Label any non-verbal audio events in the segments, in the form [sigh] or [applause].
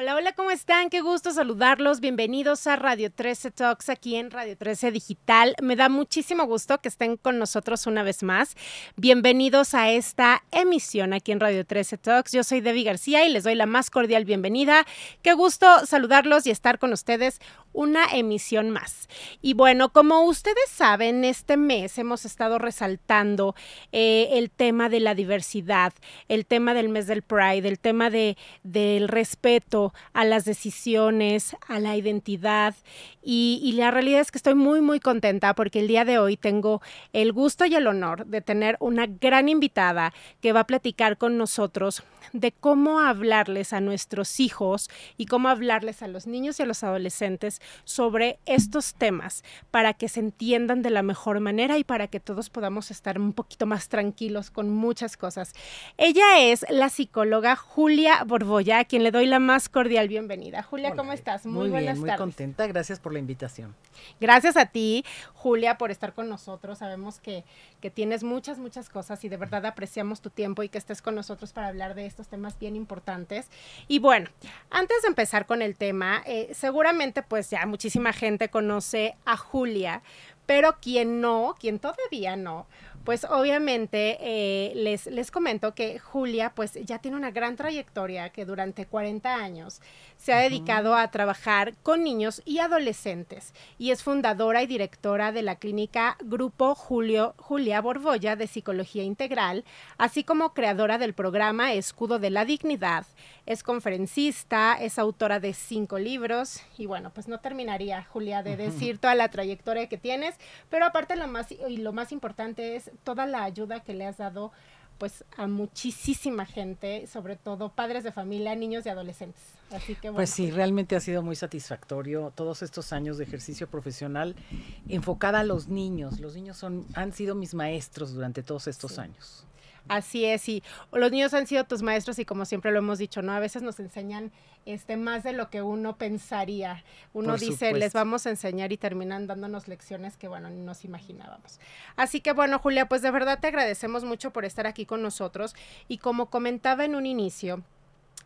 Hola, hola, ¿cómo están? Qué gusto saludarlos. Bienvenidos a Radio 13 Talks aquí en Radio 13 Digital. Me da muchísimo gusto que estén con nosotros una vez más. Bienvenidos a esta emisión aquí en Radio 13 Talks. Yo soy Debbie García y les doy la más cordial bienvenida. Qué gusto saludarlos y estar con ustedes una emisión más. Y bueno, como ustedes saben, este mes hemos estado resaltando eh, el tema de la diversidad, el tema del mes del Pride, el tema de, del respeto a las decisiones, a la identidad. Y, y la realidad es que estoy muy, muy contenta porque el día de hoy tengo el gusto y el honor de tener una gran invitada que va a platicar con nosotros de cómo hablarles a nuestros hijos y cómo hablarles a los niños y a los adolescentes sobre estos temas para que se entiendan de la mejor manera y para que todos podamos estar un poquito más tranquilos con muchas cosas. Ella es la psicóloga Julia Borboya, a quien le doy la más cordial bienvenida. Julia, ¿cómo estás? Muy, muy bien, muy contenta. Gracias por la invitación. Gracias a ti, Julia, por estar con nosotros. Sabemos que, que tienes muchas, muchas cosas y de verdad apreciamos tu tiempo y que estés con nosotros para hablar de estos temas bien importantes. Y bueno, antes de empezar con el tema, eh, seguramente pues ya muchísima gente conoce a Julia, pero quien no, quien todavía no, pues obviamente eh, les, les comento que Julia pues ya tiene una gran trayectoria que durante 40 años se ha dedicado a trabajar con niños y adolescentes y es fundadora y directora de la clínica Grupo Julio, Julia Borbolla de Psicología Integral, así como creadora del programa Escudo de la Dignidad. Es conferencista, es autora de cinco libros y bueno, pues no terminaría, Julia, de decir toda la trayectoria que tienes, pero aparte lo más, y lo más importante es toda la ayuda que le has dado pues a muchísima gente, sobre todo padres de familia, niños y adolescentes. Así que Pues sí, realmente ha sido muy satisfactorio todos estos años de ejercicio profesional enfocada a los niños. Los niños son han sido mis maestros durante todos estos años. Así es, y los niños han sido tus maestros y como siempre lo hemos dicho, ¿no? A veces nos enseñan este más de lo que uno pensaría. Uno dice, les vamos a enseñar y terminan dándonos lecciones que, bueno, ni nos imaginábamos. Así que, bueno, Julia, pues de verdad te agradecemos mucho por estar aquí con nosotros y como comentaba en un inicio,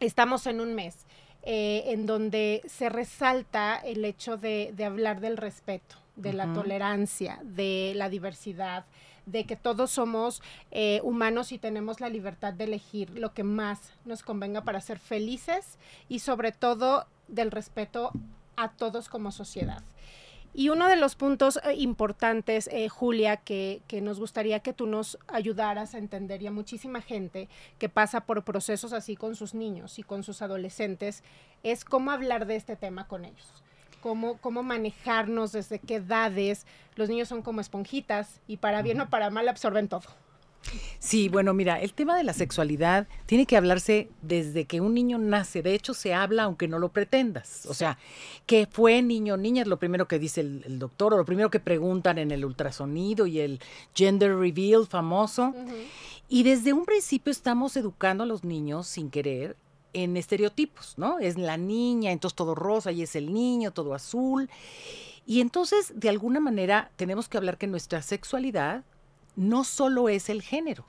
estamos en un mes eh, en donde se resalta el hecho de, de hablar del respeto, de la tolerancia, de la diversidad, de que todos somos eh, humanos y tenemos la libertad de elegir lo que más nos convenga para ser felices y sobre todo del respeto a todos como sociedad. Y uno de los puntos eh, importantes, eh, Julia, que, que, nos gustaría que tú nos ayudaras a entender y a muchísima gente que pasa por procesos así con sus niños y con sus adolescentes, es cómo hablar de este tema con ellos cómo, cómo manejarnos, desde qué edades. Los niños son como esponjitas y para bien o para mal absorben todo. Sí, bueno, mira, el tema de la sexualidad tiene que hablarse desde que un niño nace. De hecho, se habla aunque no lo pretendas. O sea, que fue niño o niña es lo primero que dice el, doctor o lo primero que preguntan en el ultrasonido y el gender reveal famoso. Y desde un principio estamos educando a los niños sin querer en estereotipos, ¿no? Es la niña, entonces todo rosa y es el niño, todo azul. Y entonces, de alguna manera, tenemos que hablar que nuestra sexualidad no solo es el género.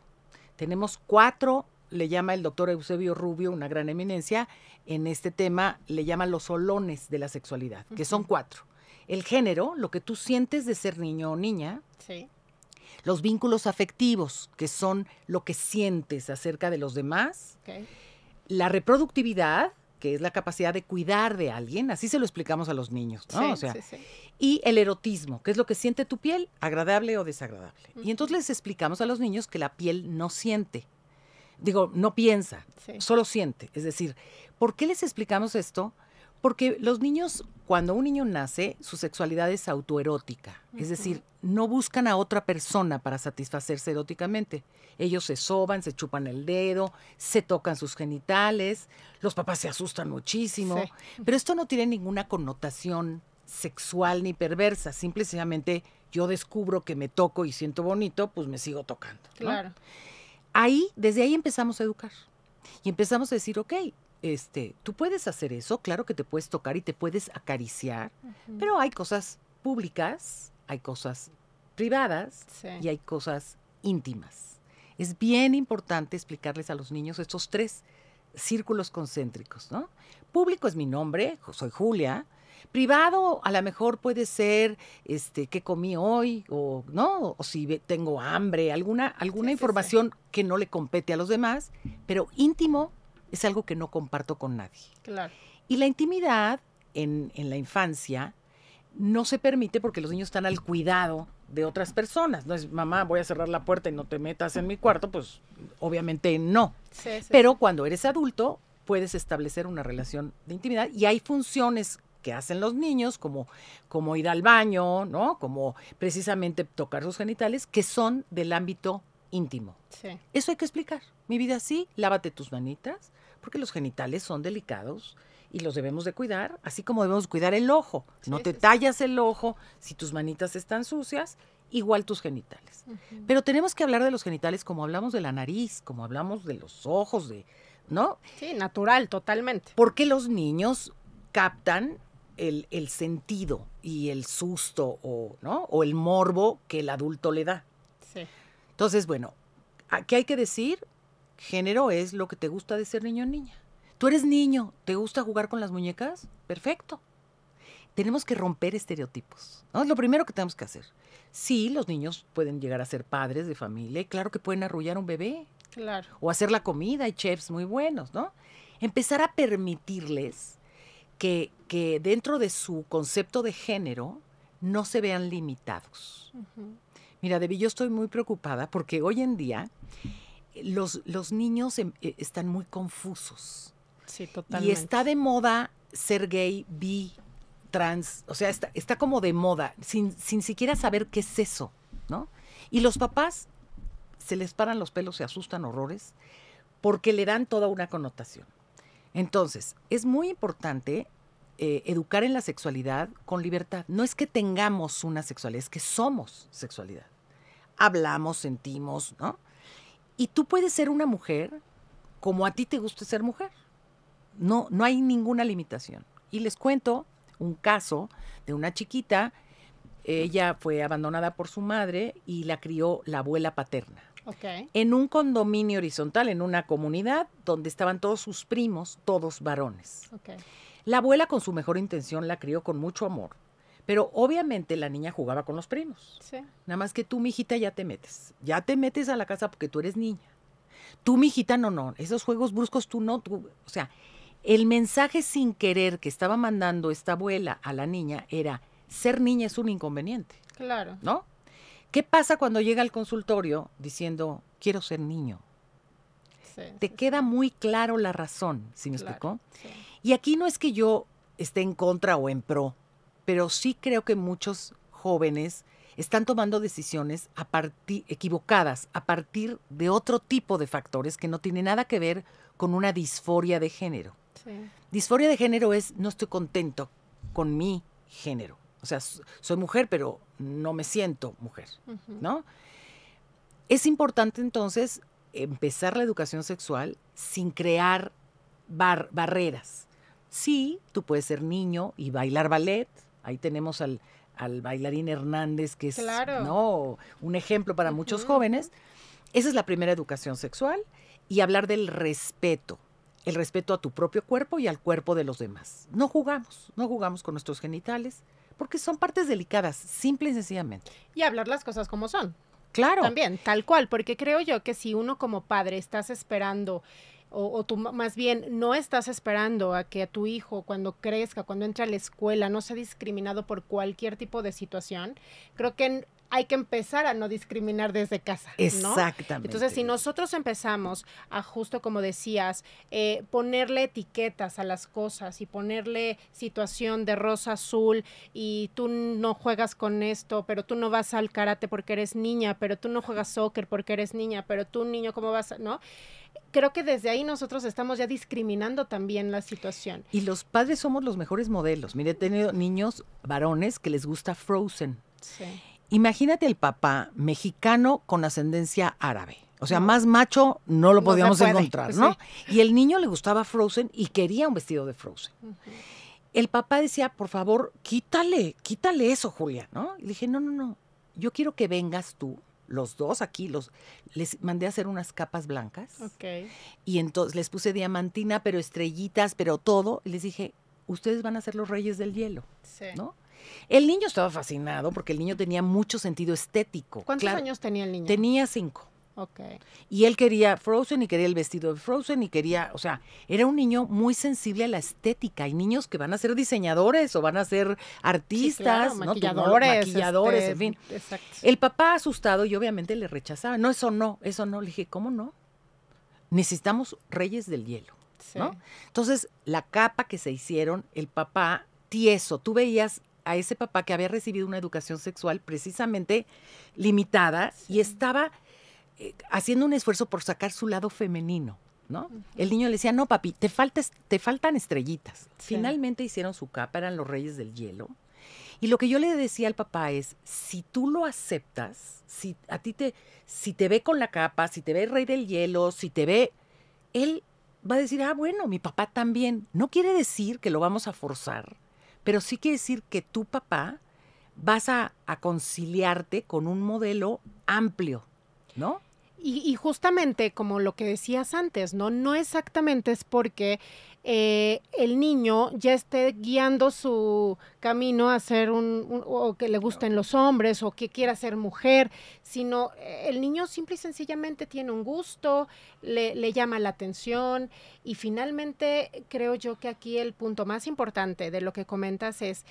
Tenemos cuatro, le llama el doctor Eusebio Rubio, una gran eminencia, en este tema le llama los solones de la sexualidad, que son cuatro. El género, lo que tú sientes de ser niño o niña. Sí. Los vínculos afectivos, que son lo que sientes acerca de los demás. Okay la reproductividad, que es la capacidad de cuidar de alguien, así se lo explicamos a los niños, ¿no? o sea, y el erotismo, que es lo que siente tu piel, agradable o desagradable. Y entonces les explicamos a los niños que la piel no siente. Digo, no piensa, solo siente. Es decir, ¿por qué les explicamos esto? Porque los niños, cuando un niño nace, su sexualidad es autoerótica, es decir, no buscan a otra persona para satisfacerse eróticamente. Ellos se soban, se chupan el dedo, se tocan sus genitales, los papás se asustan muchísimo, pero esto no tiene ninguna connotación sexual ni perversa, simplemente yo descubro que me toco y siento bonito, pues me sigo tocando. Claro. Ahí, desde ahí empezamos a educar. Y empezamos a decir, ok, este, tú puedes hacer eso, claro que te puedes tocar y te puedes acariciar, pero hay cosas públicas, hay cosas privadas y hay cosas íntimas. Es bien importante explicarles a los niños estos tres círculos concéntricos, ¿no? Público es mi nombre, soy Julia. Privado a lo mejor puede ser este qué comí hoy o no, o si tengo hambre, alguna alguna información que no le compete a los demás, pero íntimo es algo que no comparto con nadie. Claro. Y la intimidad en, en la infancia no se permite porque los niños están al cuidado de otras personas. No es, mamá, voy a cerrar la puerta y no te metas en mi cuarto, pues obviamente no. Pero cuando eres adulto, puedes establecer una relación de intimidad y hay funciones que hacen los niños, como, como ir al baño, ¿no? Como precisamente tocar sus genitales, que son del ámbito íntimo. Eso hay que explicar. Mi vida sí, lávate tus manitas, porque los genitales son delicados y los debemos de cuidar, así como debemos cuidar el ojo. no te tallas el ojo si tus manitas están sucias, igual tus genitales. Pero tenemos que hablar de los genitales como hablamos de la nariz, como hablamos de los ojos, de, ¿no? Sí, natural, totalmente. Porque los niños captan el, el sentido y el susto o, ¿no? o el morbo que el adulto le da. Sí. Entonces, bueno, ¿qué hay que decir? Género es lo que te gusta de ser niño o niña. Tú eres niño, ¿te gusta jugar con las muñecas? Perfecto. Tenemos que romper estereotipos. ¿no? Es lo primero que tenemos que hacer. Sí, los niños pueden llegar a ser padres de familia y claro que pueden arrullar un bebé. Claro. O hacer la comida, hay chefs muy buenos, ¿no? Empezar a permitirles que, que dentro de su concepto de género no se vean limitados. Mira, Debbie, yo estoy muy preocupada porque hoy en día los, los niños em, eh, están muy confusos. Sí, totalmente. Y está de moda ser gay, bi, trans, o sea, está, está como de moda, sin, sin siquiera saber qué es eso, ¿no? Y los papás se les paran los pelos, se asustan horrores, porque le dan toda una connotación. Entonces, es muy importante eh, educar en la sexualidad con libertad. No es que tengamos una sexualidad, es que somos sexualidad. Hablamos, sentimos, ¿no? Y tú puedes ser una mujer como a ti te guste ser mujer. No, no hay ninguna limitación. Y les cuento un caso de una chiquita. Ella fue abandonada por su madre y la crió la abuela paterna. En un condominio horizontal, en una comunidad donde estaban todos sus primos, todos varones. La abuela con su mejor intención la crió con mucho amor. Pero obviamente la niña jugaba con los primos. Nada más que tú, mijita, ya te metes. Ya te metes a la casa porque tú eres niña. Tú, mijita, no, no. Esos juegos bruscos tú no. Tú, o sea, el mensaje sin querer que estaba mandando esta abuela a la niña era, ser niña es un inconveniente. Claro. ¿No? ¿Qué pasa cuando llega al consultorio diciendo, quiero ser niño? Te queda muy claro la razón, ¿sí me explicó? Y aquí no es que yo esté en contra o en pro, pero sí creo que muchos jóvenes están tomando decisiones a partir, equivocadas a partir de otro tipo de factores que no tienen nada que ver con una disforia de género. Disforia de género es no estoy contento con mi género. O sea, soy mujer, pero no me siento mujer, ¿no? Es importante entonces empezar la educación sexual sin crear barreras. Sí, tú puedes ser niño y bailar ballet. Ahí tenemos al, al bailarín Hernández, que es ¿no? un ejemplo para muchos jóvenes. Esa es la primera educación sexual y hablar del respeto el respeto a tu propio cuerpo y al cuerpo de los demás. No jugamos, no jugamos con nuestros genitales, porque son partes delicadas, simple y sencillamente. Y hablar las cosas como son. Claro. También, tal cual, porque creo yo que si uno como padre estás esperando o, o, tú más bien no estás esperando a que a tu hijo cuando crezca, cuando entre a la escuela, no sea discriminado por cualquier tipo de situación, creo que hay que empezar a no discriminar desde casa. Exactamente. Entonces, si nosotros empezamos a, justo como decías, eh, ponerle etiquetas a las cosas y ponerle situación de rosa azul y tú no juegas con esto, pero tú no vas al karate porque eres niña, pero tú no juegas soccer porque eres niña, pero tú niño, ¿cómo vas? ¿No? Creo que desde ahí nosotros estamos ya discriminando también la situación. Y los padres somos los mejores modelos. Mire, he tenido niños varones que les gusta Frozen. Sí. Imagínate el papá mexicano con ascendencia árabe. O sea, más macho no lo podíamos encontrar, ¿no? Y el niño le gustaba Frozen y quería un vestido de Frozen. El papá decía, por favor, quítale, quítale eso, Julia, ¿no? Y dije, no, no, no, yo quiero que vengas tú los dos aquí, los les mandé a hacer unas capas blancas. Ok. Y entonces les puse diamantina, pero estrellitas, pero todo. Y les dije, ustedes van a ser los reyes del hielo, Sí. ¿no? El niño estaba fascinado porque el niño tenía mucho sentido estético. ¿Cuántos Claro, años tenía el niño? Tenía cinco. Ok. Y él quería Frozen y quería el vestido de Frozen y quería, o sea, era un niño muy sensible a la estética. Hay niños que van a ser diseñadores o van a ser Sí, artistas, claro, ¿no? Tú, ¿no? maquilladores. maquilladores, este, en fin. Exacto. El papá asustado y obviamente le rechazaba. No, eso no, eso no. Le dije, ¿cómo no? Necesitamos reyes del hielo. Sí. ¿no? Entonces, la capa que se hicieron, el papá tieso, tú veías a ese papá que había recibido una educación sexual precisamente limitada y estaba eh, haciendo un esfuerzo por sacar su lado femenino, ¿no? El niño le decía, no, papi, te, faltas, te faltan estrellitas. Sí. Finalmente hicieron su capa, eran los reyes del hielo. Y lo que yo le decía al papá es, si tú lo aceptas, si a ti te, si te ve con la capa, si te ve rey del hielo, si te ve, él va a decir, ah, bueno, mi papá también. No quiere decir que lo vamos a forzar, pero sí quiere decir que tu papá vas a, a conciliarte con un modelo amplio, ¿no? Y, y justamente como lo que decías antes, ¿no? No exactamente es porque eh, el niño ya esté guiando su camino a ser un, un- o que le gusten los hombres o que quiera ser mujer, sino eh, el niño simple y sencillamente tiene un gusto, le, le llama la atención y finalmente creo yo que aquí el punto más importante de lo que comentas es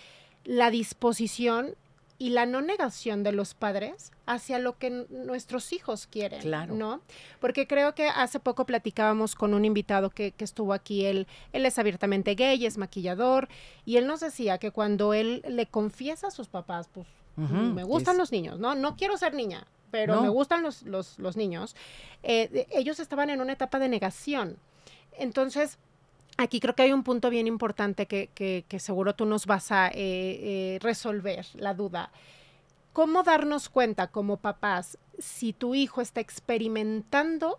la disposición y la no negación de los padres hacia lo que nuestros hijos quieren, Claro. ¿no? Porque creo que hace poco platicábamos con un invitado que, que estuvo aquí, él, él es abiertamente gay, es maquillador, y él nos decía que cuando él le confiesa a sus papás, pues Ujú, me gustan es- los niños, ¿no? No quiero ser niña, pero No. me gustan los, los, los niños, eh, ellos estaban en una etapa de negación. Entonces, aquí creo que hay un punto bien importante que, seguro tú nos vas a eh, eh, resolver la duda. ¿Cómo darnos cuenta como papás si tu hijo está experimentando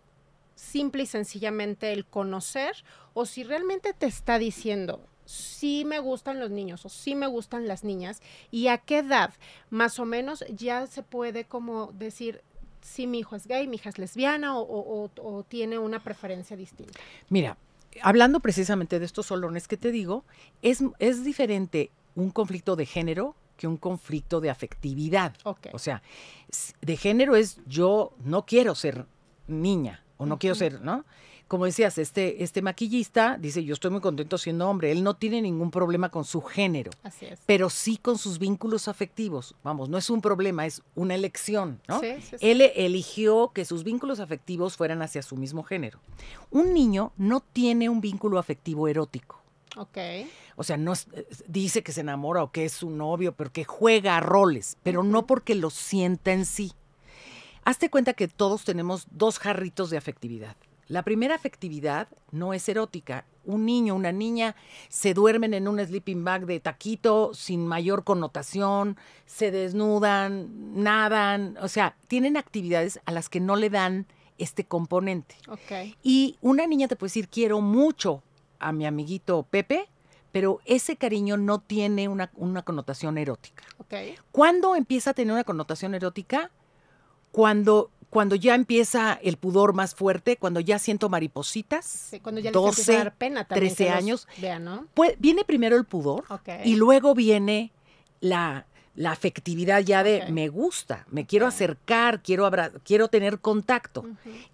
simple y sencillamente el conocer o si realmente te está diciendo, sí me gustan los niños o sí me gustan las niñas y a qué edad más o menos ya se puede como decir, si mi hijo es gay, mi hija es lesbiana o- o tiene una preferencia distinta. Mira, hablando precisamente de estos solones que te digo, es, es diferente un conflicto de género que un conflicto de afectividad. O sea, de género es yo no quiero ser niña o no quiero ser, ¿no? Como decías, este, este maquillista dice, yo estoy muy contento siendo hombre. Él no tiene ningún problema con su género, Así es. pero sí con sus vínculos afectivos. Vamos, no es un problema, es una elección, ¿no? Sí, sí, sí. Él eligió que sus vínculos afectivos fueran hacia su mismo género. Un niño no tiene un vínculo afectivo erótico. Ok. O sea, no es- eh, dice que se enamora o que es su novio, pero que juega a roles, pero no porque lo sienta en sí. Hazte cuenta que todos tenemos dos jarritos de afectividad. La primera afectividad no es erótica. Un niño, una niña se duermen en un sleeping bag de taquito sin mayor connotación, se desnudan, nadan, o sea, tienen actividades a las que no le dan este componente. Ok. Y una niña te puede decir, quiero mucho a mi amiguito Pepe, pero ese cariño no tiene una, una connotación erótica. Ok. ¿Cuándo empieza a tener una connotación erótica? Cuando, cuando ya empieza el pudor más fuerte, cuando ya siento maripositas. Sí, cuando ya les 12, empieza a dar pena también. 13 que los años. Vean, ¿no? Pues, viene primero el pudor y luego viene la, la afectividad ya de me gusta, me quiero acercar, quiero, abra- quiero tener contacto.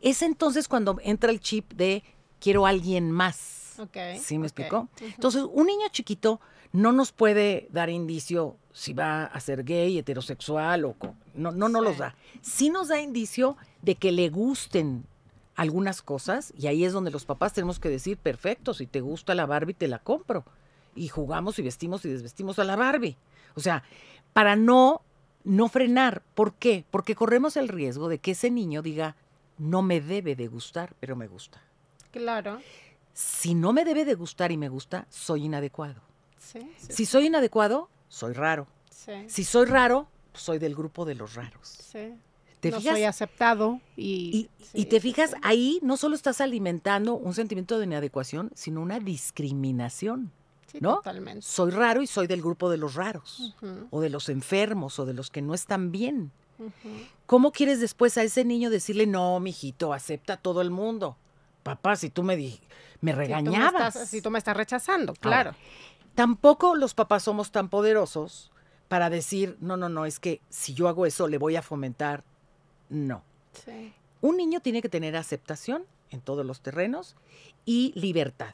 Es entonces cuando entra el chip de quiero a alguien más. ¿Sí me explicó? Entonces, un niño chiquito no nos puede dar indicio si va a ser gay, heterosexual o no, no, no Sí. los da. Sí nos da indicio de que le gusten algunas cosas y ahí es donde los papás tenemos que decir, perfecto, si te gusta la Barbie te la compro y jugamos y vestimos y desvestimos a la Barbie. O sea, para no no frenar, ¿por qué? Porque corremos el riesgo de que ese niño diga, no me debe de gustar, pero me gusta. Claro. Si no me debe de gustar y me gusta, soy inadecuado. Sí. sí, Si soy inadecuado, soy raro. Si soy raro, soy del grupo de los raros. ¿Te no fijas? soy aceptado y... Y, te fijas, ahí no solo estás alimentando un sentimiento de inadecuación, sino una discriminación. Sí, ¿no? Totalmente. Soy raro y soy del grupo de los raros, o de los enfermos, o de los que no están bien. ¿Cómo quieres después a ese niño decirle, no, mijito, acepta a todo el mundo? Papá, si tú me, di me regañabas. Si tú, me estás, rechazando, claro. Tampoco los papás somos tan poderosos para decir, no, no, no, es que si yo hago eso le voy a fomentar. No. Un niño tiene que tener aceptación en todos los terrenos y libertad.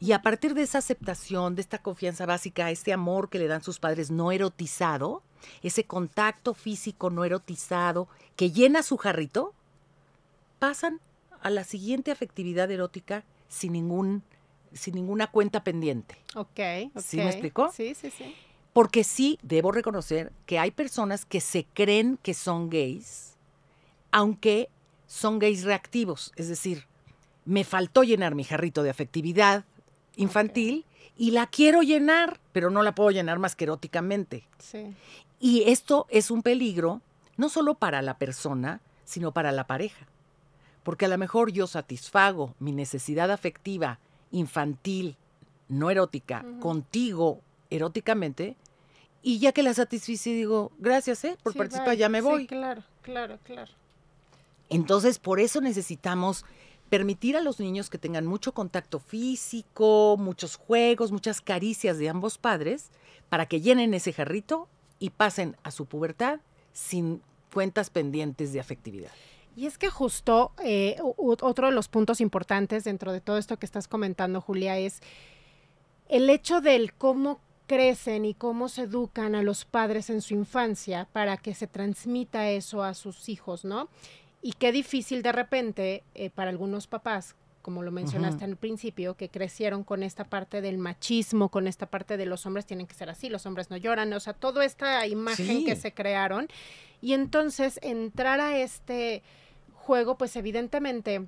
Y a partir de esa aceptación, de esta confianza básica, este amor que le dan sus padres no erotizado, ese contacto físico no erotizado que llena su jarrito, pasan a la siguiente afectividad erótica sin ningún sin ninguna cuenta pendiente. Ok, ¿Sí me explicó? Sí, sí, sí. Porque sí, debo reconocer que hay personas que se creen que son gays, aunque son gays reactivos. Es decir, me faltó llenar mi jarrito de afectividad infantil y la quiero llenar, pero no la puedo llenar más que eróticamente. Sí. Y esto es un peligro no solo para la persona, sino para la pareja. Porque a lo mejor yo satisfago mi necesidad afectiva infantil, no erótica, contigo eróticamente, y ya que la satisfice digo, gracias eh, por participar, ya me voy. Sí, claro, claro, claro. Entonces, por eso necesitamos permitir a los niños que tengan mucho contacto físico, muchos juegos, muchas caricias de ambos padres, para que llenen ese jarrito y pasen a su pubertad sin cuentas pendientes de afectividad. Y es que justo eh, otro de los puntos importantes dentro de todo esto que estás comentando, Julia, es el hecho del cómo crecen y cómo se educan a los padres en su infancia para que se transmita eso a sus hijos, ¿no? Y qué difícil de repente eh, para algunos papás, como lo mencionaste al principio, que crecieron con esta parte del machismo, con esta parte de los hombres tienen que ser así, los hombres no lloran, o sea, toda esta imagen que se crearon. Y entonces entrar a este juego, pues evidentemente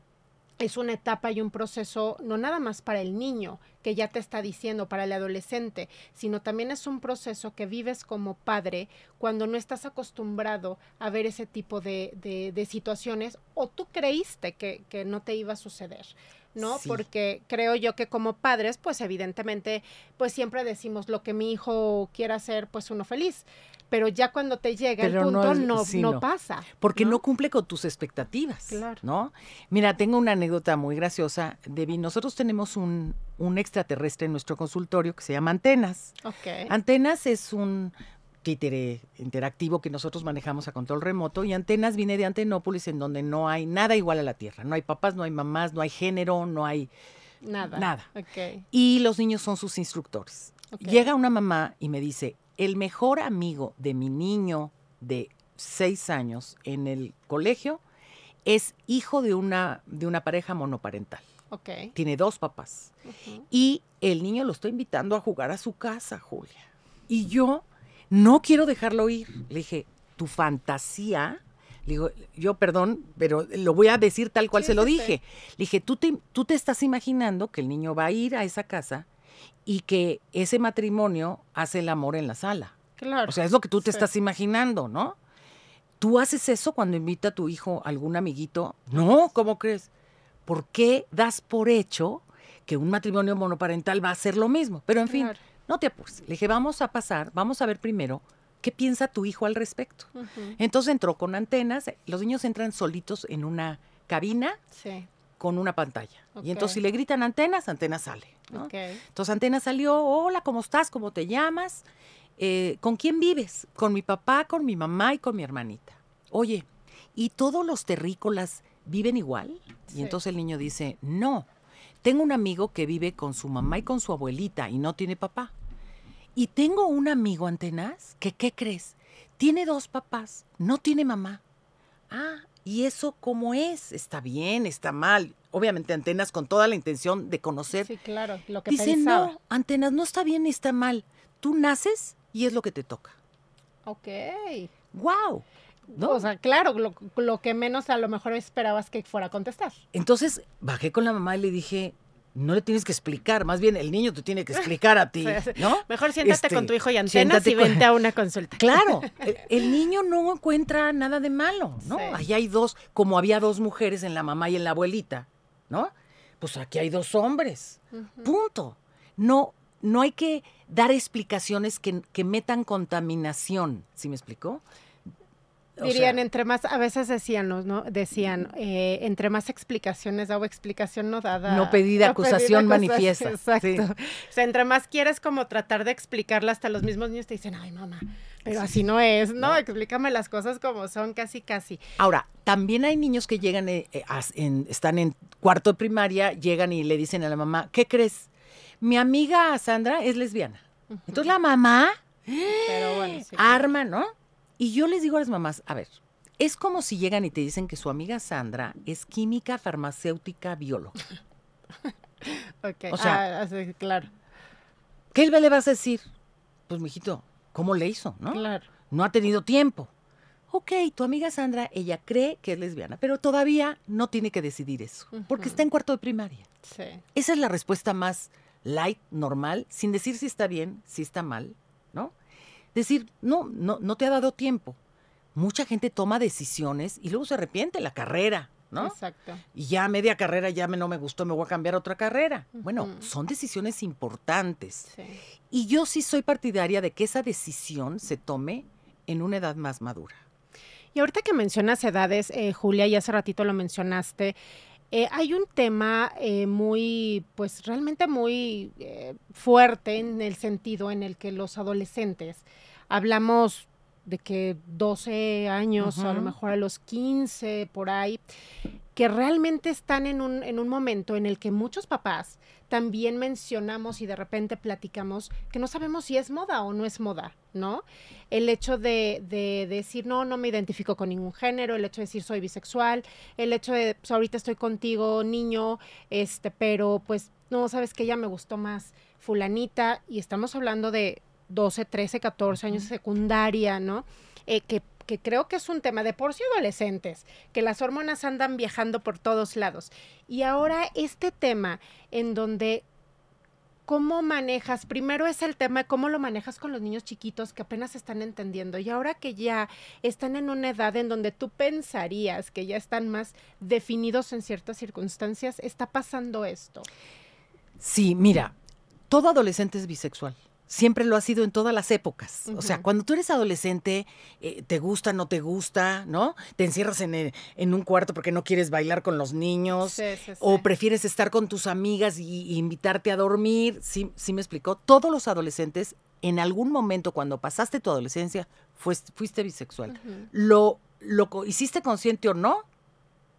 es una etapa y un proceso no nada más para el niño, que ya te está diciendo, para el adolescente, sino también es un proceso que vives como padre cuando no estás acostumbrado a ver ese tipo de, de, situaciones o tú creíste que, que, no te iba a suceder. ¿No? Porque creo yo que como padres, pues evidentemente, pues siempre decimos lo que mi hijo quiera hacer, pues uno feliz pero ya cuando te llega el punto no, no, pasa. Porque ¿no? cumple con tus expectativas, claro. ¿no? Mira, tengo una anécdota muy graciosa, Debbie. Nosotros tenemos un, un extraterrestre en nuestro consultorio que se llama Antenas. Okay. Antenas es un títere interactivo que nosotros manejamos a control remoto y Antenas viene de Antenópolis en donde no hay nada igual a la Tierra. No hay papás, no hay mamás, no hay género, no hay... Nada. Nada. Okay. Y los niños son sus instructores. Llega una mamá y me dice, el mejor amigo de mi niño de seis años en el colegio es hijo de una, de una pareja monoparental. Okay. Tiene dos papás. Y el niño lo está invitando a jugar a su casa, Julia. Y yo no quiero dejarlo ir. Le dije, tu fantasía, le digo, yo perdón, pero lo voy a decir tal cual se lo dije. Le dije, ¿tú te, tú te estás imaginando que el niño va a ir a esa casa y que ese matrimonio hace el amor en la sala. Claro. O sea, es lo que tú te estás imaginando, ¿no? ¿Tú haces eso cuando invita a tu hijo a algún amiguito? No, ¿cómo crees? ¿Por qué das por hecho que un matrimonio monoparental va a hacer lo mismo? Pero en fin, no te apures. Le dije, vamos a pasar, vamos a ver primero qué piensa tu hijo al respecto. Entonces entró con antenas, los niños entran solitos en una cabina sí con una pantalla. Y entonces si le gritan antenas, antenas sale. Entonces antena salió, hola, ¿cómo estás? ¿Cómo te llamas? Eh, ¿Con quién vives? Con mi papá, con mi mamá y con mi hermanita. Oye, ¿y todos los terrícolas viven igual? Y entonces el niño dice, no, tengo un amigo que vive con su mamá y con su abuelita y no tiene papá. Y tengo un amigo, Antenas, que, ¿qué crees? Tiene dos papás, no tiene mamá. Ah, ¿Y eso cómo es? ¿Está bien? ¿Está mal? Obviamente Antenas con toda la intención de conocer. Sí, claro, lo que Dice, no, Antenas, no está bien ni está mal. Tú naces y es lo que te toca. Ok. ¡Wow! ¿No? O sea, claro, lo, lo, que menos a lo mejor esperabas que fuera a contestar. Entonces bajé con la mamá y le dije, no le tienes que explicar, más bien el niño te tiene que explicar a [laughs] ti, ¿no? Mejor siéntate con este, tu hijo y antenas y vente a una consulta. Claro, [laughs] el, niño no encuentra nada de malo, ¿no? Ahí hay dos, como había dos mujeres en la mamá y en la abuelita, ¿no? Pues aquí hay dos hombres, punto. No, no hay que dar explicaciones que, que metan contaminación, ¿sí me explicó? O Dirían, sea, entre más, a veces decían, ¿no? ¿no? Decían, eh, entre más explicaciones da o explicación no dada. No pedida, acusación manifiesta. [laughs] Exacto. Sí. O sea, entre más quieres como tratar de explicarla, hasta los mismos niños te dicen, ay, mamá, pero así no es, ¿no? No. Explícame las cosas como son, casi, casi. Ahora, también hay niños que llegan, eh, eh, en- están en cuarto de primaria, llegan y le dicen a la mamá, ¿qué crees? Mi amiga Sandra es lesbiana. Entonces la mamá Pero bueno, sí. arma, ¿no? Y yo les digo a las mamás, a ver, es como si llegan y te dicen que su amiga Sandra es química, farmacéutica, bióloga. [laughs] Ok, o sea- ah, claro, ¿Qué le vas a decir? Pues, mijito, ¿cómo le hizo, no? claro. No ha tenido tiempo. Ok, tu amiga Sandra, ella cree que es lesbiana, pero todavía no tiene que decidir eso, porque está en cuarto de primaria. Sí. Esa es la respuesta más light, normal, sin decir si está bien, si está mal. Decir, no, no, no te ha dado tiempo. Mucha gente toma decisiones y luego se arrepiente la carrera, ¿no? Exacto. Y ya media carrera ya me, no me gustó, me voy a cambiar a otra carrera. Bueno, son decisiones importantes. Sí. Y yo sí soy partidaria de que esa decisión se tome en una edad más madura. Y ahorita que mencionas edades, eh, Julia, y hace ratito lo mencionaste, eh, hay un tema eh, muy, pues realmente muy eh, fuerte en el sentido en el que los adolescentes, hablamos de que 12 años, a lo mejor a los 15, por ahí, que realmente están en un, en un momento en el que muchos papás también mencionamos y de repente platicamos que no sabemos si es moda o no es moda, ¿no? El hecho de, de decir, no, no me identifico con ningún género, el hecho de decir soy bisexual, el hecho de, pues ahorita estoy contigo, niño, este, pero pues, no, sabes que ya me gustó más fulanita, y estamos hablando de 12, 13, 14 años de secundaria, ¿no? Eh, que, que creo que es un tema de por sí adolescentes, que las hormonas andan viajando por todos lados. Y ahora este tema en donde cómo manejas, primero es el tema de cómo lo manejas con los niños chiquitos que apenas están entendiendo y ahora que ya están en una edad en donde tú pensarías que ya están más definidos en ciertas circunstancias, está pasando esto. Sí, mira, todo adolescente es bisexual. Siempre lo ha sido en todas las épocas. O sea, cuando tú eres adolescente, eh, te gusta, no te gusta, ¿no? Te encierras en, el- en un cuarto porque no quieres bailar con los niños. Sí, sí, O prefieres estar con tus amigas y, y invitarte a dormir. Sí, sí me explicó. Todos los adolescentes, en algún momento cuando pasaste tu adolescencia, fues- fuiste bisexual. Lo, lo hiciste consciente o no,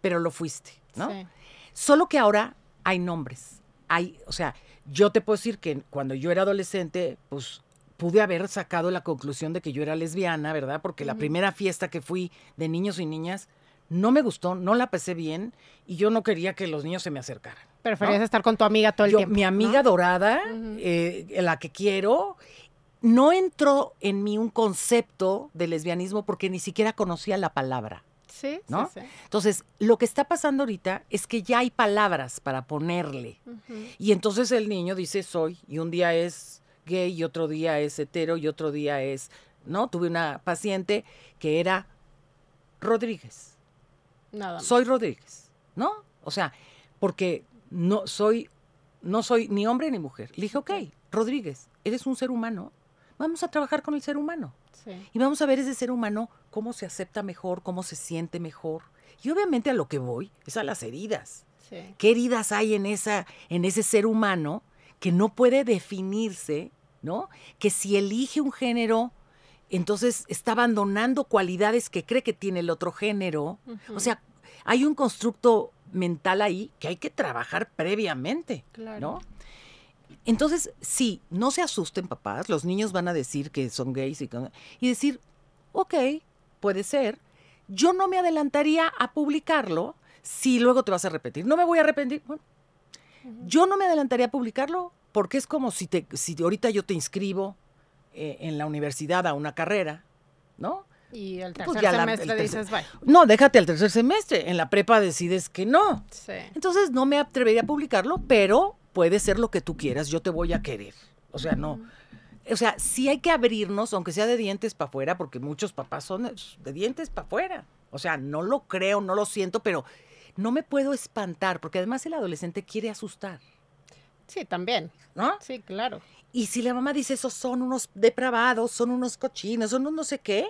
pero lo fuiste, ¿no? Sí. Solo que ahora hay nombres. Hay, o sea, yo te puedo decir que cuando yo era adolescente, pues pude haber sacado la conclusión de que yo era lesbiana, ¿verdad? Porque la primera fiesta que fui de niños y niñas no me gustó, no la pasé bien y yo no quería que los niños se me acercaran. Preferías ¿no? estar con tu amiga todo el Yo, tiempo. mi amiga ¿no? dorada, eh, la que quiero, no entró en mí un concepto de lesbianismo porque ni siquiera conocía la palabra. Sí, ¿no? sí, sí. Entonces, lo que está pasando ahorita es que ya hay palabras para ponerle. Y entonces el niño dice soy, y un día es gay, y otro día es hetero, y otro día es, ¿no? Tuve una paciente que era Rodríguez. Nada más. Soy Rodríguez, ¿no? O sea, porque no soy, no soy ni hombre ni mujer. Le dije, ok, Rodríguez, eres un ser humano. Vamos a trabajar con el ser humano. Sí. Y vamos a ver ese ser humano cómo se acepta mejor, cómo se siente mejor. Y obviamente a lo que voy es a las heridas. Sí. ¿Qué heridas hay en, esa, en ese ser humano que no puede definirse, ¿no? Que si elige un género, entonces está abandonando cualidades que cree que tiene el otro género. O sea, hay un constructo mental ahí que hay que trabajar previamente, Claro. ¿no? Entonces, sí, no se asusten, papás. Los niños van a decir que son gays y, y decir, ok, puede ser. Yo no me adelantaría a publicarlo si luego te vas a repetir. No me voy a arrepentir. Bueno, yo no me adelantaría a publicarlo porque es como si, te, si ahorita yo te inscribo eh, en la universidad a una carrera, ¿no? Y el Pues la- semestre el tercer- dices, vaya. No, déjate al tercer semestre. En la prepa decides que no. Sí. Entonces no me atrevería a publicarlo, pero puede ser lo que tú quieras. Yo te voy a querer. O sea, no. O sea, sí hay que abrirnos, aunque sea de dientes para afuera, porque muchos papás son de dientes para afuera. O sea, no lo creo, no lo siento, pero no me puedo espantar, porque además el adolescente quiere asustar, Sí, también. ¿no? Sí, claro. Y si la mamá dice, esos son unos depravados, son unos cochinos, son unos no sé qué,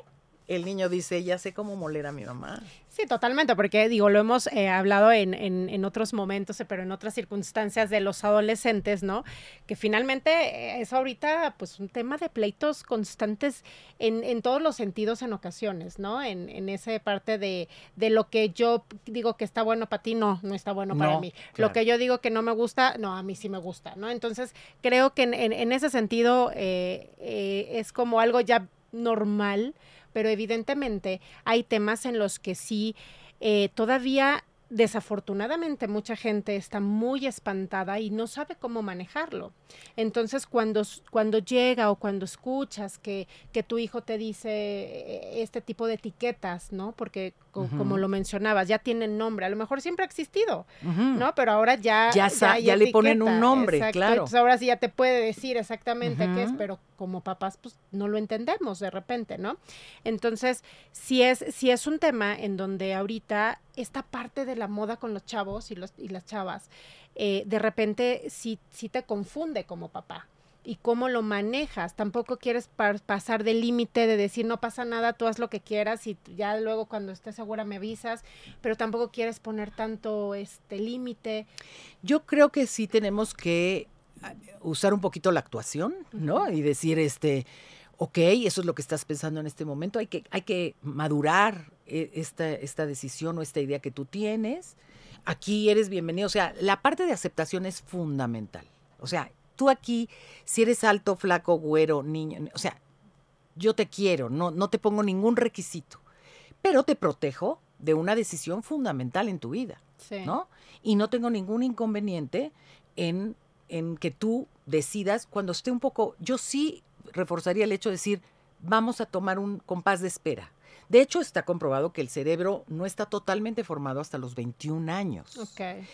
el niño dice, ya sé cómo moler a mi mamá. Sí, totalmente, porque digo, lo hemos eh, hablado en, en, en, otros momentos, pero en otras circunstancias de los adolescentes, ¿no? Que finalmente eh, es ahorita pues un tema de pleitos constantes en, en todos los sentidos en ocasiones, ¿no? En, en esa parte de, de, lo que yo digo que está bueno para ti, no, no está bueno para mí. Claro. Lo que yo digo que no me gusta, no, a mí sí me gusta, ¿no? Entonces, creo que en, en ese sentido eh, eh, es como algo ya normal pero evidentemente hay temas en los que sí eh, todavía desafortunadamente mucha gente está muy espantada y no sabe cómo manejarlo. Entonces, cuando, cuando llega o cuando escuchas que, que tu hijo te dice eh, este tipo de etiquetas, ¿no? Porque co uh -huh. como lo mencionabas, ya tienen nombre, a lo mejor siempre ha existido, uh -huh. ¿no? Pero ahora ya... Ya, ya, ya le ponen un nombre, Exacto. claro. Entonces, ahora sí ya te puede decir exactamente uh -huh. qué es, pero como papás, pues no lo entendemos de repente, ¿no? Entonces, si es, si es un tema en donde ahorita esta parte de la moda con los chavos y, los, y las chavas, eh, de repente sí, sí te confunde como papá y cómo lo manejas. Tampoco quieres pa pasar del límite de decir no pasa nada, tú haz lo que quieras y ya luego cuando estés segura me avisas, pero tampoco quieres poner tanto este límite. Yo creo que sí tenemos que ah, usar un poquito la actuación, ¿no? Uh -huh. Y decir, este, ok, eso es lo que estás pensando en este momento, hay que, hay que madurar esta, esta decisión o esta idea que tú tienes. Aquí eres bienvenido. O sea, la parte de aceptación es fundamental. O sea, tú aquí, si eres alto, flaco, güero, niño, o sea, yo te quiero, no, no te pongo ningún requisito, pero te protejo de una decisión fundamental en tu vida, sí. ¿no? Y no tengo ningún inconveniente en, en que tú decidas cuando esté un poco, yo sí reforzaría el hecho de decir, vamos a tomar un compás de espera. De hecho, está comprobado que el cerebro no está totalmente formado hasta los 21 años. Okay.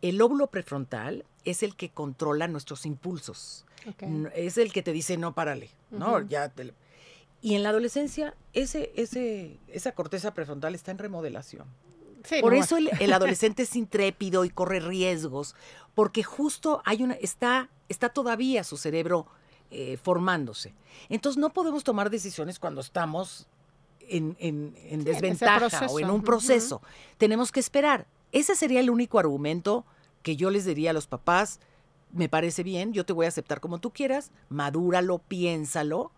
El lóbulo prefrontal es el que controla nuestros impulsos. Okay. Es el que te dice, no, párale, ¿no? Uh -huh. ya te... Y en la adolescencia, ese, ese, esa corteza prefrontal está en remodelación. Sí, Por no. eso el, el, adolescente es intrépido y corre riesgos, porque justo hay una, está, está todavía su cerebro eh, formándose. Entonces no podemos tomar decisiones cuando estamos en, en, en sí, desventaja en o en un proceso. Uh -huh. Tenemos que esperar. Ese sería el único argumento que yo les diría a los papás. Me parece bien, yo te voy a aceptar como tú quieras, madúralo, piénsalo.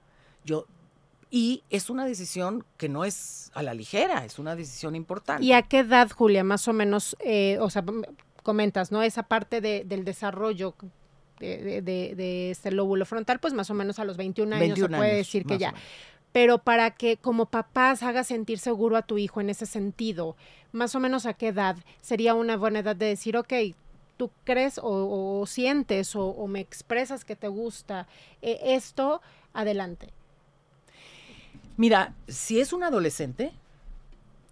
Yo, y es una decisión que no es a la ligera, es una decisión importante. ¿Y a qué edad, Julia, más o menos, eh, o sea, comentas, ¿no? Esa parte de, del desarrollo de, de, de, este lóbulo frontal, pues más o menos a los 21 años 21 se puede años, decir que ya pero para que como papás hagas sentir seguro a tu hijo en ese sentido, más o menos a qué edad sería una buena edad de decir, ok, tú crees o, o sientes o, o, me expresas que te gusta eh, esto, adelante. Mira, si es un adolescente,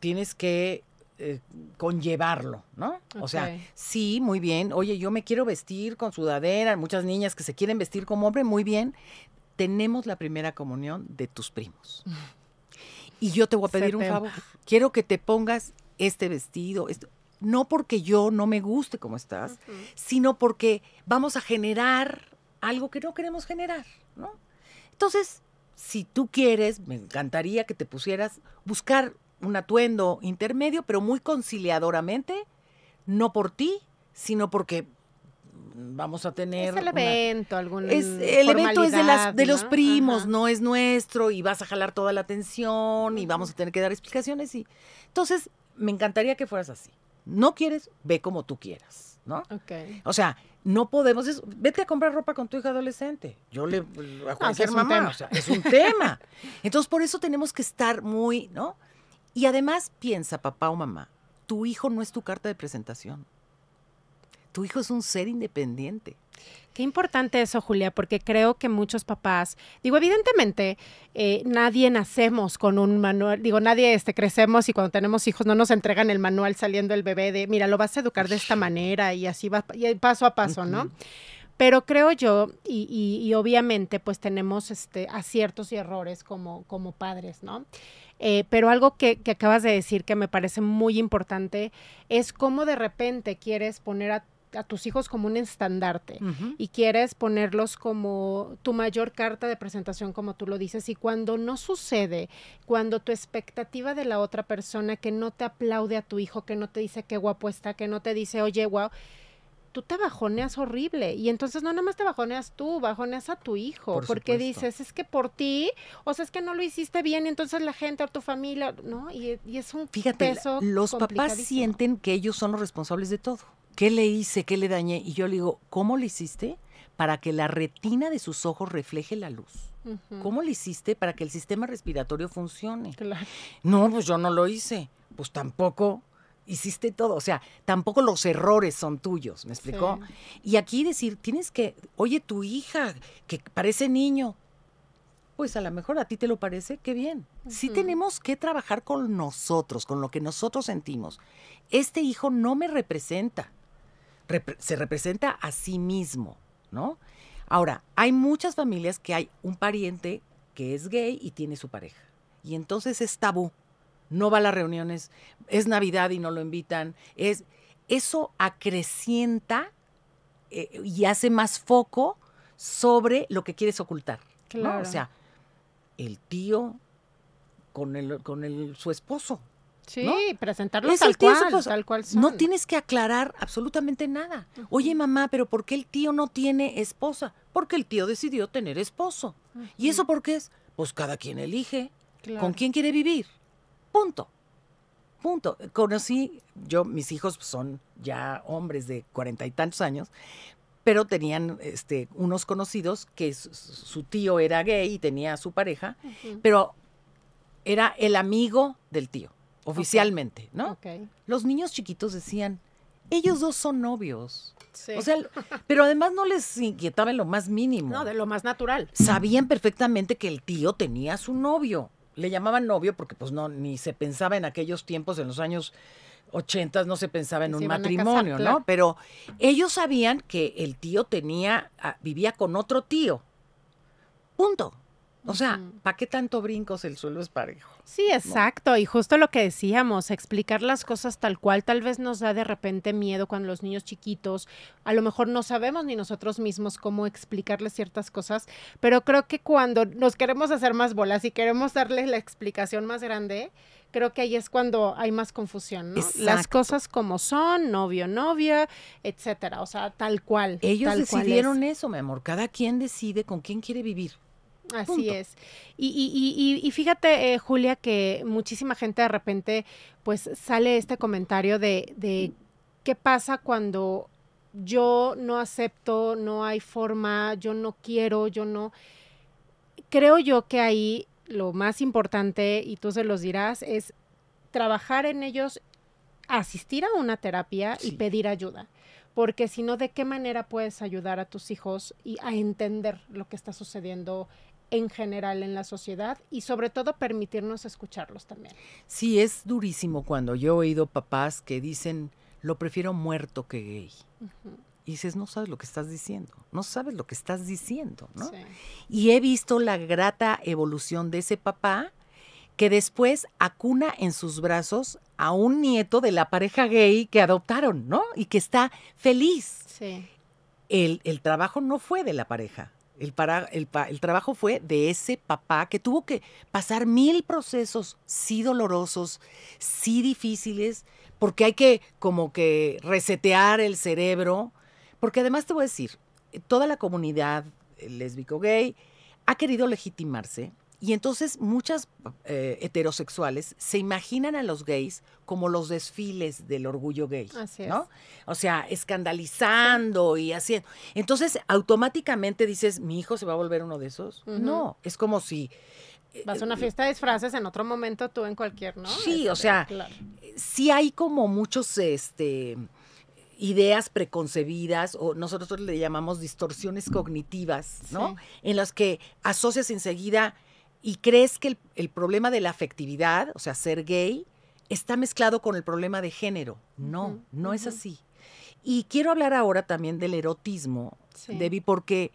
tienes que eh, conllevarlo, ¿no? Okay. O sea, sí, muy bien, oye, yo me quiero vestir con sudadera, muchas niñas que se quieren vestir como hombre, muy bien, tenemos la primera comunión de tus primos. Y yo te voy a pedir un favor. Quiero que te pongas este vestido, esto. no porque yo no me guste como estás, uh -huh. sino porque vamos a generar algo que no queremos generar, ¿no? Entonces, si tú quieres, me encantaría que te pusieras, buscar un atuendo intermedio, pero muy conciliadoramente, no por ti, sino porque vamos a tener. Es el evento, una, algún. Es, el evento es de, las, de ¿no? los primos, Ajá. no es nuestro, y vas a jalar toda la atención, y vamos a tener que dar explicaciones. y Entonces, me encantaría que fueras así. No quieres, ve como tú quieras, ¿no? Okay. O sea, no podemos. Es, vete a comprar ropa con tu hija adolescente. Yo le. a cualquier no, mamá. O sea, es un tema. Entonces, por eso tenemos que estar muy, ¿no? Y además, piensa, papá o mamá, tu hijo no es tu carta de presentación tu hijo es un ser independiente. Qué importante eso, Julia, porque creo que muchos papás, digo, evidentemente, eh, nadie nacemos con un manual, digo, nadie este, crecemos y cuando tenemos hijos no nos entregan el manual saliendo el bebé de, mira, lo vas a educar de esta manera y así va, y paso a paso, uh -huh. ¿no? Pero creo yo, y, y, y, obviamente, pues tenemos este, aciertos y errores como, como padres, ¿no? Eh, pero algo que, que acabas de decir que me parece muy importante es cómo de repente quieres poner a a tus hijos como un estandarte y quieres ponerlos como tu mayor carta de presentación, como tú lo dices, y cuando no sucede, cuando tu expectativa de la otra persona que no te aplaude a tu hijo, que no te dice qué guapo está, que no te dice, oye, wow, tú te bajoneas horrible. Y entonces no nada más te bajoneas tú, bajoneas a tu hijo. porque dices, es que por ti, o sea, es que no lo hiciste bien, y entonces la gente o tu familia, ¿no? Y, es un Fíjate, los papás sienten que ellos son los responsables de todo. ¿Qué le hice? ¿Qué le dañé? Y yo le digo, ¿cómo le hiciste? Para que la retina de sus ojos refleje la luz. ¿Cómo le hiciste para que el sistema respiratorio funcione? No, pues yo no lo hice. Pues tampoco hiciste todo, o sea, tampoco los errores son tuyos, ¿me explicó? Y aquí decir, tienes que, oye, tu hija, que parece niño, pues a lo mejor a ti te lo parece, qué bien. Sí tenemos que trabajar con nosotros, con lo que nosotros sentimos. Este hijo no me representa, se representa a sí mismo, ¿no? Ahora, hay muchas familias que hay un pariente que es gay y tiene su pareja. Y entonces es tabú no va a las reuniones, es Navidad y no lo invitan, es eso acrecienta eh, y hace más foco sobre lo que quieres ocultar. Claro. O sea, el tío con el con el su esposo. Sí, presentarlo tal cual, tal cual No tienes que aclarar absolutamente nada. Oye, mamá, pero ¿por qué el tío no tiene esposa? Porque el tío decidió tener esposo. ¿Y eso por qué es? Pues cada quien elige con quién quiere vivir. Punto. Punto. Conocí, yo, mis hijos son ya hombres de cuarenta y tantos años, pero tenían este, unos conocidos que su, tío era gay y tenía a su pareja, pero era el amigo del tío, oficialmente, ¿no? Los niños chiquitos decían, ellos dos son novios. O sea, pero además no les inquietaba en lo más mínimo. No, de lo más natural. Sabían perfectamente que el tío tenía a su novio le llamaban novio porque pues no, ni se pensaba en aquellos tiempos, en los años 80 no se pensaba en un matrimonio, ¿no? Pero ellos sabían que el tío tenía, ah, vivía con otro tío. Punto. O sea, ¿para qué tanto brincos el suelo es parejo? Sí, exacto. Y justo lo que decíamos, explicar las cosas tal cual, tal vez nos da de repente miedo cuando los niños chiquitos, a lo mejor no sabemos ni nosotros mismos cómo explicarles ciertas cosas, pero creo que cuando nos queremos hacer más bolas y queremos darles la explicación más grande, creo que ahí es cuando hay más confusión, ¿no? Las cosas como son, novio, novia, etcétera, o sea, tal cual. Ellos decidieron eso, mi amor. Cada quien decide con quién quiere vivir. Así es. Y, y, y, fíjate, eh, Julia, que muchísima gente de repente, pues sale este comentario de, de qué pasa cuando yo no acepto, no hay forma, yo no quiero, yo no. Creo yo que ahí lo más importante, y tú se los dirás, es trabajar en ellos, asistir a una terapia y pedir ayuda porque si no, ¿de qué manera puedes ayudar a tus hijos y a entender lo que está sucediendo en general en la sociedad y sobre todo permitirnos escucharlos también. Sí, es durísimo cuando yo he oído papás que dicen, lo prefiero muerto que gay. Y dices, no sabes lo que estás diciendo, no sabes lo que estás diciendo, ¿no? Y he visto la grata evolución de ese papá que después acuna en sus brazos a un nieto de la pareja gay que adoptaron, ¿no? Y que está feliz. Sí. El, el trabajo no fue de la pareja, el, para, el, el, trabajo fue de ese papá que tuvo que pasar mil procesos, sí dolorosos, sí difíciles, porque hay que como que resetear el cerebro. Porque además te voy a decir, toda la comunidad lésbico gay ha querido legitimarse y entonces muchas eh, heterosexuales se imaginan a los gays como los desfiles del orgullo gay, ¿no? O sea, escandalizando y haciendo. Entonces, automáticamente dices, ¿mi hijo se va a volver uno de esos? No, es como si... Eh, Vas a una fiesta de disfraces en otro momento tú en cualquier, ¿no? Sí, o sea, sí hay como muchos, este ideas preconcebidas o nosotros le llamamos distorsiones cognitivas, ¿no? En las que asocias enseguida y crees que el, problema de la afectividad, o sea, ser gay, está mezclado con el problema de género. No, no es así. Y quiero hablar ahora también del erotismo, Debbie, porque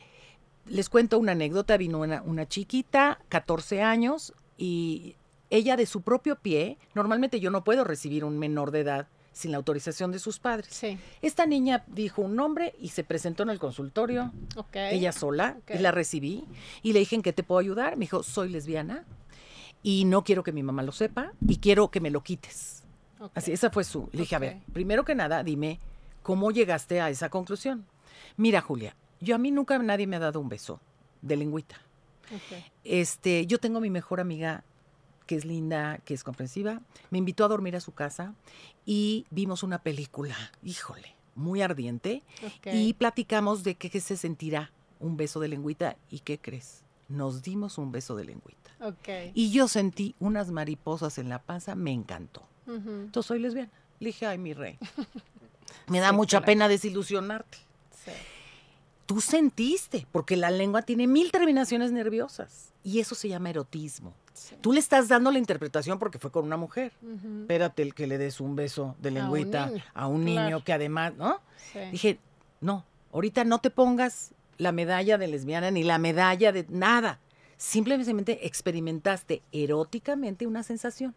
les cuento una anécdota. Vino una, una, chiquita, 14 años, y ella de su propio pie, normalmente yo no puedo recibir un menor de edad sin la autorización de sus padres. Sí. Esta niña dijo un nombre y se presentó en el consultorio, Ok. ella sola, y la recibí. Y le dije, ¿en qué te puedo ayudar? Me dijo, soy lesbiana y no quiero que mi mamá lo sepa y quiero que me lo quites. Así, esa fue su. Le dije, a ver, primero que nada, dime, ¿cómo llegaste a esa conclusión? Mira, Julia, yo a mí nunca nadie me ha dado un beso de lengüita. Este, yo tengo mi mejor amiga que es linda, que es comprensiva. Me invitó a dormir a su casa y vimos una película, híjole, muy ardiente. Y platicamos de qué, se sentirá un beso de lengüita. ¿Y qué crees? Nos dimos un beso de lengüita. Ok. Y yo sentí unas mariposas en la panza, me encantó. Ujú. Entonces soy lesbiana. Le dije, ay, mi rey. [laughs] Me da Sí, mucha claro. pena desilusionarte. Sí. Tú sentiste, porque la lengua tiene mil terminaciones nerviosas. Y eso se llama erotismo. Sí. Tú le estás dando la interpretación porque fue con una mujer. Ujú. Espérate el que le des un beso de un lengüita niño, a un niño claro. que además, ¿no? Sí. Dije, no, ahorita no te pongas la medalla de lesbiana ni la medalla de nada. Simplemente experimentaste eróticamente una sensación.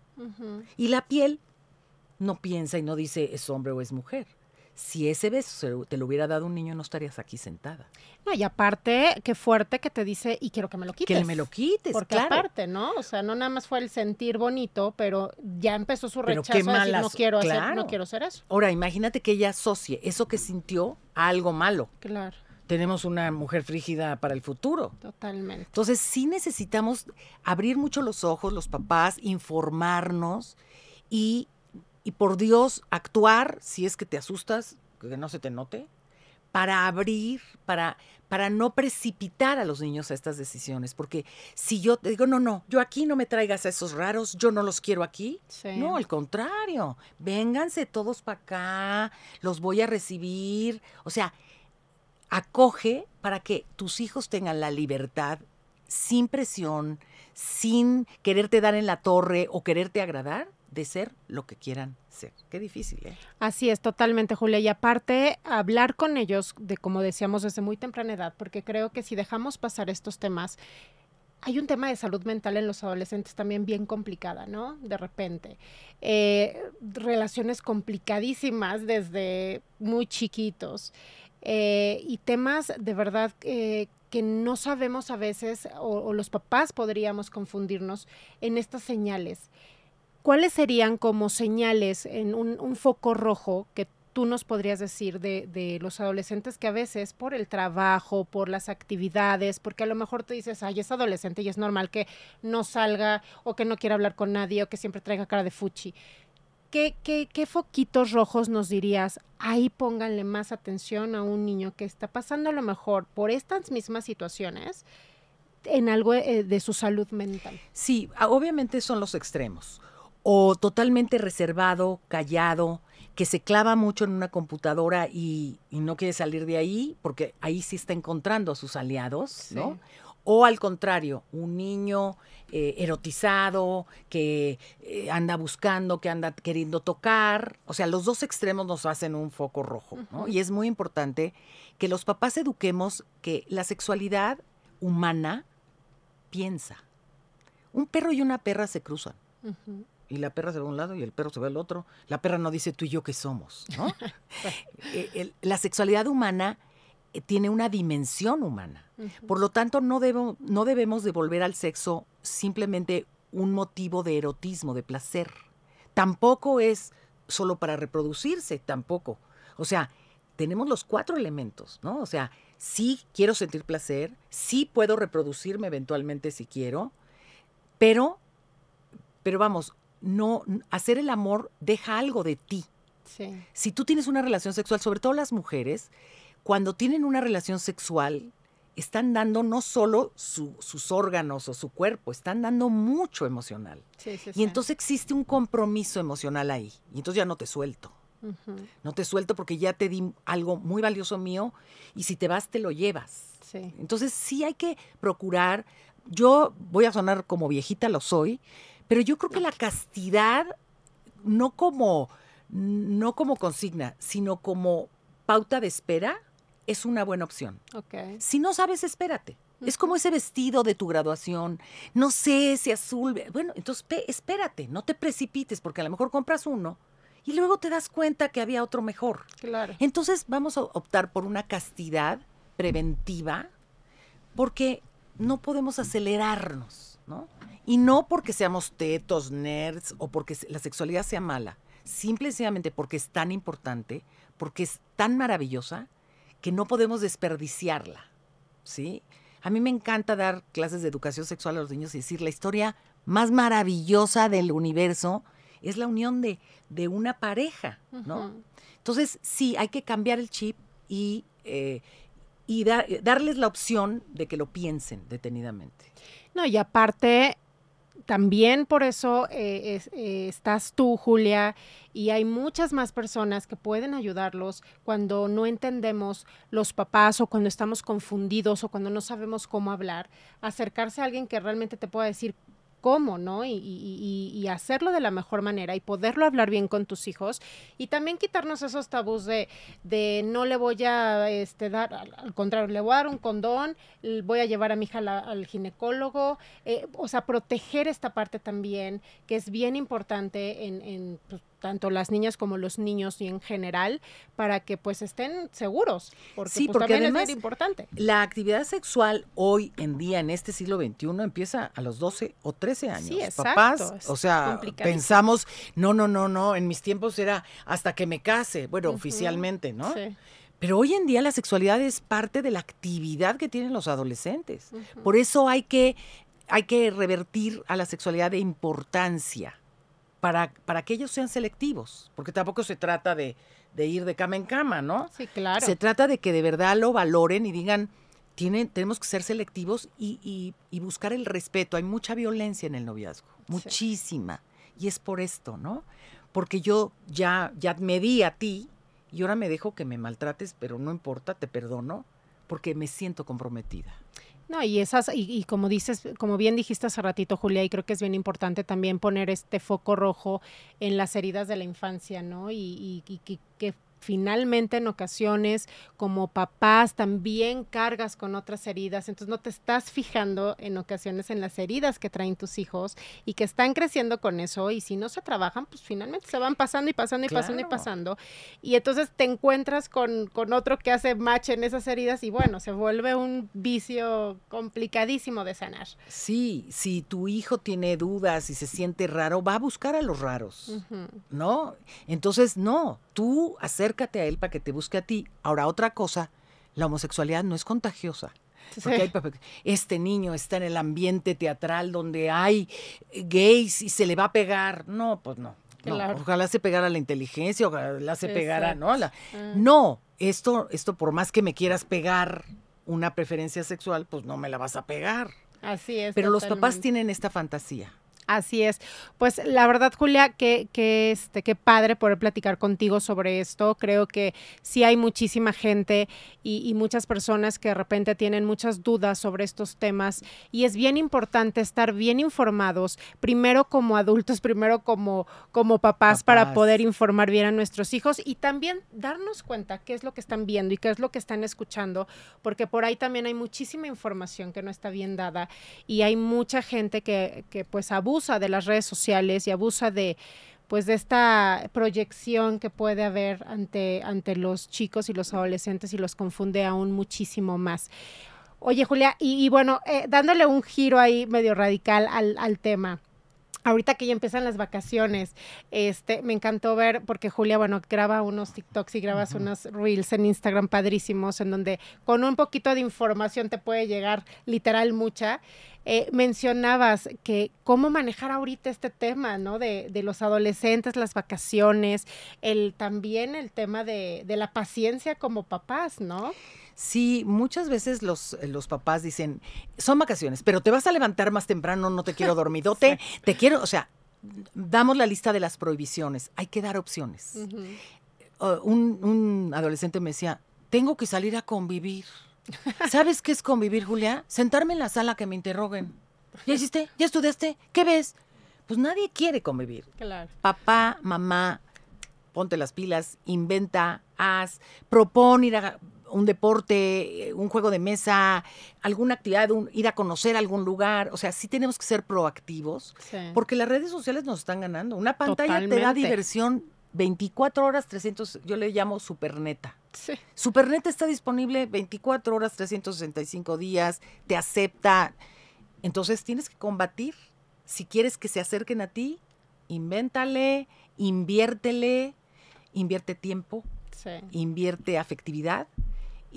Y la piel no piensa y no dice es hombre o es mujer. Si ese beso te lo hubiera dado un niño, no estarías aquí sentada. No, y aparte, qué fuerte que te dice, y quiero que me lo quites. Que me lo quites, Porque claro. aparte, ¿no? O sea, no nada más fue el sentir bonito, pero ya empezó su Pero rechazo qué a decir, no malas- quiero hacer, claro. no quiero hacer eso. Ahora, imagínate que ella asocie eso que sintió a algo malo. Claro, Tenemos una mujer frígida para el futuro. totalmente. Entonces sí necesitamos abrir mucho los ojos, los papás, informarnos y, y por Dios actuar, si es que te asustas, que no se te note, para abrir, para, para no precipitar a los niños a estas decisiones. Porque si yo te digo, no, no, yo aquí no me traigas a esos raros, yo no los quiero aquí. Sí. No, al contrario, vénganse todos para acá, los voy a recibir. O sea, acoge para que tus hijos tengan la libertad sin presión, sin quererte dar en la torre o quererte agradar, de ser lo que quieran ser. Qué difícil, ¿eh? Así es, totalmente, Julia. Y aparte, hablar con ellos, de como decíamos, desde muy temprana edad, porque creo que si dejamos pasar estos temas, hay un tema de salud mental en los adolescentes también bien complicada, ¿no? De repente. Eh, relaciones complicadísimas desde muy chiquitos. Eh, y temas de verdad que no sabemos a veces, o los papás podríamos confundirnos en estas señales. ¿Cuáles serían como señales en un, foco rojo que tú nos podrías decir de, los adolescentes que a veces por el trabajo, por las actividades, porque a lo mejor tú dices, ay, es adolescente y es normal que no salga o que no quiera hablar con nadie o que siempre traiga cara de fuchi? ¿Qué, qué, qué foquitos rojos nos dirías? Ahí pónganle más atención a un niño que está pasando a lo mejor por estas mismas situaciones en algo eh, de su salud mental. Sí, obviamente son los extremos. O totalmente reservado, callado, que se clava mucho en una computadora y, y no quiere salir de ahí, porque ahí sí está encontrando a sus aliados, ¿no? Sí. O al contrario, un niño eh, erotizado que eh, anda buscando, que anda queriendo tocar. O sea, los dos extremos nos hacen un foco rojo, ¿no? Y es muy importante que los papás eduquemos que la sexualidad humana piensa. Un perro y una perra se cruzan. Y la perra se va a un lado y el perro se va al otro. La perra no dice tú y yo qué somos, ¿no? [laughs] Eh, la sexualidad humana eh, tiene una dimensión humana. Por lo tanto, no, debo- no debemos devolver al sexo simplemente un motivo de erotismo, de placer. Tampoco es solo para reproducirse, tampoco. O sea, tenemos los cuatro elementos, ¿no? O sea, sí quiero sentir placer, sí puedo reproducirme eventualmente si quiero, pero, pero vamos, no, hacer el amor deja algo de ti Sí. si tú tienes una relación sexual, sobre todo las mujeres, cuando tienen una relación sexual, están dando no solo su- sus órganos o su cuerpo, están dando mucho emocional. Sí, sí, Y entonces existe un compromiso emocional ahí. Y entonces ya no te suelto. No te suelto porque ya te di algo muy valioso mío y si te vas te lo llevas. Entonces sí hay que procurar, yo voy a sonar como viejita, lo soy, pero yo creo que la castidad, no como, no como consigna, sino como pauta de espera, es una buena opción. Ok. Si no sabes, espérate. Es como ese vestido de tu graduación. No sé, ese azul. Bueno, entonces espérate, no te precipites, porque a lo mejor compras uno y luego te das cuenta que había otro mejor. Claro. Entonces vamos a optar por una castidad preventiva porque no podemos acelerarnos, ¿no? Y no porque seamos tetos, nerds o porque la sexualidad sea mala, simplemente porque es tan importante, porque es tan maravillosa que no podemos desperdiciarla, ¿sí? A mí me encanta dar clases de educación sexual a los niños y decir la historia más maravillosa del universo es la unión de, de una pareja, ¿no? Entonces, sí, hay que cambiar el chip y, eh, y darles la opción de que lo piensen detenidamente. No, y aparte, también por eso eh, eh, estás tú, Julia, y hay muchas más personas que pueden ayudarlos cuando no entendemos los papás o cuando estamos confundidos o cuando no sabemos cómo hablar, acercarse a alguien que realmente te pueda decir cómo, ¿no? Y, hacerlo de la mejor manera y poderlo hablar bien con tus hijos y también quitarnos esos tabús de, no le voy a este, dar, al, contrario, le voy a dar un condón, voy a llevar a mi hija al ginecólogo, eh, o sea, proteger esta parte también, que es bien importante en, en pues, tanto las niñas como los niños y en general, para que pues estén seguros, porque, sí, pues, porque también es importante. La actividad sexual hoy en día, en este siglo XXI, empieza a los 12 o 13 años. Sí, exacto, Papás, o sea, pensamos, no, no, no, no, en mis tiempos era hasta que me case, bueno, oficialmente, ¿no? Sí. Pero hoy en día la sexualidad es parte de la actividad que tienen los adolescentes. Por eso hay que, hay que revertir a la sexualidad de importancia para, para que ellos sean selectivos, porque tampoco se trata de, ir de cama en cama, ¿no? Sí, claro. Se trata de que de verdad lo valoren y digan, tienen, tenemos que ser selectivos y, buscar el respeto. Hay mucha violencia en el noviazgo, muchísima. Y es por esto, ¿no? Porque yo ya, ya me di a ti y ahora me dejo que me maltrates, pero no importa, te perdono, porque me siento comprometida. No, y esas, y, como dices, como bien dijiste hace ratito, Julia, y creo que es bien importante también poner este foco rojo en las heridas de la infancia, ¿no? Y, y, y que finalmente en ocasiones como papás también cargas con otras heridas, entonces no te estás fijando en ocasiones en las heridas que traen tus hijos y que están creciendo con eso. Y si no se trabajan, pues finalmente se van pasando y pasando y pasando y pasando. Y entonces te encuentras con, con otro que hace match en esas heridas y bueno, se vuelve un vicio complicadísimo de sanar. Sí, si tu hijo tiene dudas y se siente raro, va a buscar a los raros, ¿no? Entonces, no, tú acércate a él para que te busque a ti. Ahora, otra cosa, la homosexualidad no es contagiosa. Porque hay, este niño está en el ambiente teatral donde hay gays y se le va a pegar. No, pues no. ojalá se pegara la inteligencia, ojalá se pegara, ¿no? La, ah. No, esto, esto por más que me quieras pegar una preferencia sexual, pues no me la vas a pegar. Así es. Pero los papás tienen esta fantasía. Así es. Pues la verdad, Julia, que, que, este, qué padre poder platicar contigo sobre esto. Creo que sí hay muchísima gente y, muchas personas que de repente tienen muchas dudas sobre estos temas y es bien importante estar bien informados, primero como adultos, [laughs] primero como, como papás, para poder informar bien a nuestros hijos y también darnos cuenta qué es lo que están viendo y qué es lo que están escuchando, porque por ahí también hay muchísima información que no está bien dada y hay mucha gente que, que pues abusa abusa de las redes sociales y abusa de pues de esta proyección que puede haber ante, ante los chicos y los adolescentes y los confunde aún muchísimo más. Oye, Julia, y, bueno, eh, dándole un giro ahí medio radical al, al tema ahorita que ya empiezan las vacaciones, este, me encantó ver, porque Julia, bueno, graba unos TikToks y grabas unos reels en Instagram padrísimos, en donde con un poquito de información te puede llegar literal mucha. Eh, mencionabas que cómo manejar ahorita este tema, ¿no? De, de los adolescentes, las vacaciones, el, también el tema de, de la paciencia como papás, ¿no? Sí, muchas veces los, los papás dicen, son vacaciones, pero te vas a levantar más temprano, no te quiero [laughs] dormidote, te quiero, o sea, damos la lista de las prohibiciones, hay que dar opciones. Uh, un, un adolescente me decía, tengo que salir a convivir. ¿Sabes qué es convivir, Julia? Sentarme en la sala que me interroguen. ¿Ya hiciste? ¿Ya estudiaste? ¿Qué ves? Pues nadie quiere convivir. Claro. Papá, mamá, ponte las pilas, inventa, haz, propon ir a un deporte, un juego de mesa, alguna actividad, ir a conocer algún lugar. O sea, sí tenemos que ser proactivos, porque las redes sociales nos están ganando. Una pantalla te da diversión 24 horas, 300, yo le llamo Superneta. Sí. Superneta está disponible 24 horas, 365 días, te acepta. Entonces tienes que combatir. Si quieres que se acerquen a ti, invéntale, inviértele, invierte tiempo, Sí. invierte afectividad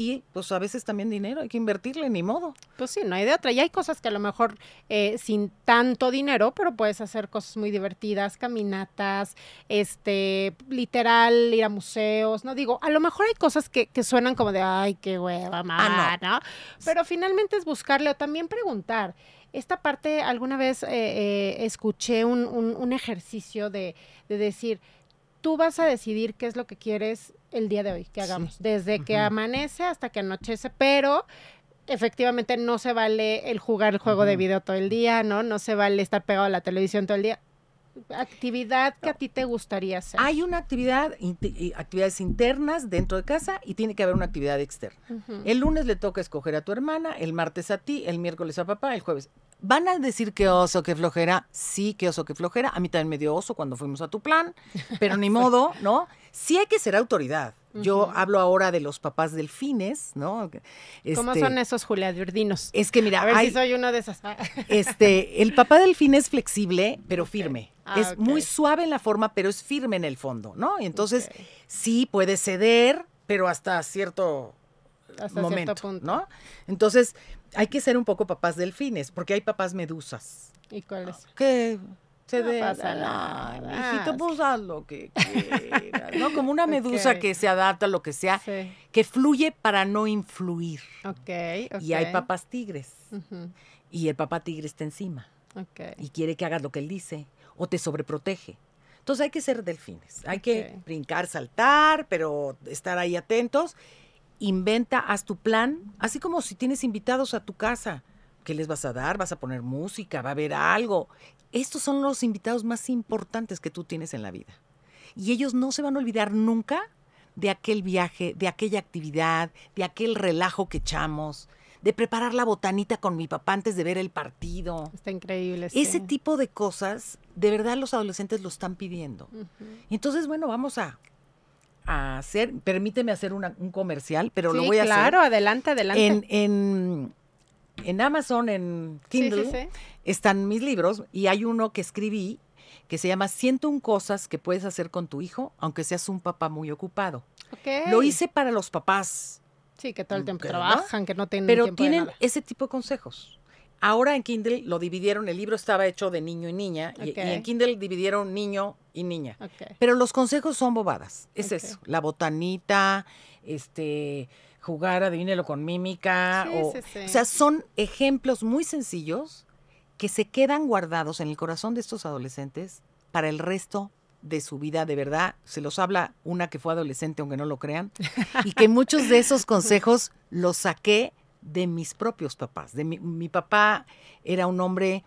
y pues a veces también dinero, hay que invertirle, ni modo. Pues sí, no hay de otra. Y hay cosas que a lo mejor eh, sin tanto dinero, pero puedes hacer cosas muy divertidas, caminatas, este, literal, ir a museos, ¿no? Digo, a lo mejor hay cosas que, que suenan como de, ay, qué hueva, mamá, ¿no? Pero finalmente es buscarle o también preguntar. Esta parte, alguna vez eh, eh, escuché un, un- un ejercicio de, de decir, tú vas a decidir qué es lo que quieres el día de hoy que Sí. hagamos, desde que amanece hasta que anochece, pero efectivamente no se vale el jugar el juego de video todo el día, ¿no? No se vale estar pegado a la televisión todo el día. Actividad que a ti te gustaría hacer. Hay una actividad, actividades internas dentro de casa y tiene que haber una actividad externa. El lunes le toca escoger a tu hermana, el martes a ti, el miércoles a papá, el jueves. ¿Van a decir que oso, que flojera? Sí, que oso, que flojera. A mí también me dio oso cuando fuimos a tu plan, pero ni [laughs] modo, ¿no? Sí hay que ser autoridad. Yo hablo ahora de los papás delfines, ¿no? ¿Cómo Este, son esos, Julia Diurdinos? Es que mira, A ver hay- si soy una de esas. [laughs] este, el papá delfín es flexible, pero firme. Ah, es muy suave en la forma, pero es firme en el fondo, ¿no? Y entonces sí puede ceder, pero hasta cierto Hasta momento, cierto punto. ¿no? Entonces, hay que ser un poco papás delfines, porque hay papás medusas. ¿Y cuál es? Que se No de- pasa nada. Ah, pues haz lo que [laughs] quieras, ¿no? Como una medusa que se adapta a lo que sea, Sí. que fluye para no influir. Y hay papás tigres, y el papá tigre está encima, y quiere que hagas lo que él dice, o te sobreprotege. Entonces hay que ser delfines, hay que brincar, saltar, pero estar ahí atentos. Inventa, haz tu plan, así como si tienes invitados a tu casa. ¿Qué les vas a dar? ¿Vas a poner música? ¿Va a haber algo? Estos son los invitados más importantes que tú tienes en la vida. Y ellos no se van a olvidar nunca de aquel viaje, de aquella actividad, de aquel relajo que echamos, de preparar la botanita con mi papá antes de ver el partido. Está increíble. sí. Ese tipo de cosas, de verdad los adolescentes lo están pidiendo. Entonces, bueno, vamos a, a hacer, permíteme hacer una- un comercial, pero lo voy a claro, adelante, hacer. adelante. En, en, en Amazon, en Kindle, sí. Están mis libros y hay uno que escribí que se llama 101 cosas que puedes hacer con tu hijo, aunque seas un papá muy ocupado. Lo hice para los papás, Sí, que todo el tiempo trabajan, que no tienen pero tiempo de tienen nada. ese tipo de consejos. Ahora en Kindle lo dividieron, el libro estaba hecho de niño y niña, y- en Kindle dividieron niño y niña. Ok. Pero los consejos son bobadas, es eso, la botanita, este, jugar, adivínelo con mímica, Sí, o, sí, sí. o sea, son ejemplos muy sencillos que se quedan guardados en el corazón de estos adolescentes para el resto de su vida, de verdad, se los habla una que fue adolescente, aunque no lo crean, y que muchos de esos consejos los saqué de mis propios papás. De mi, mi papá era un hombre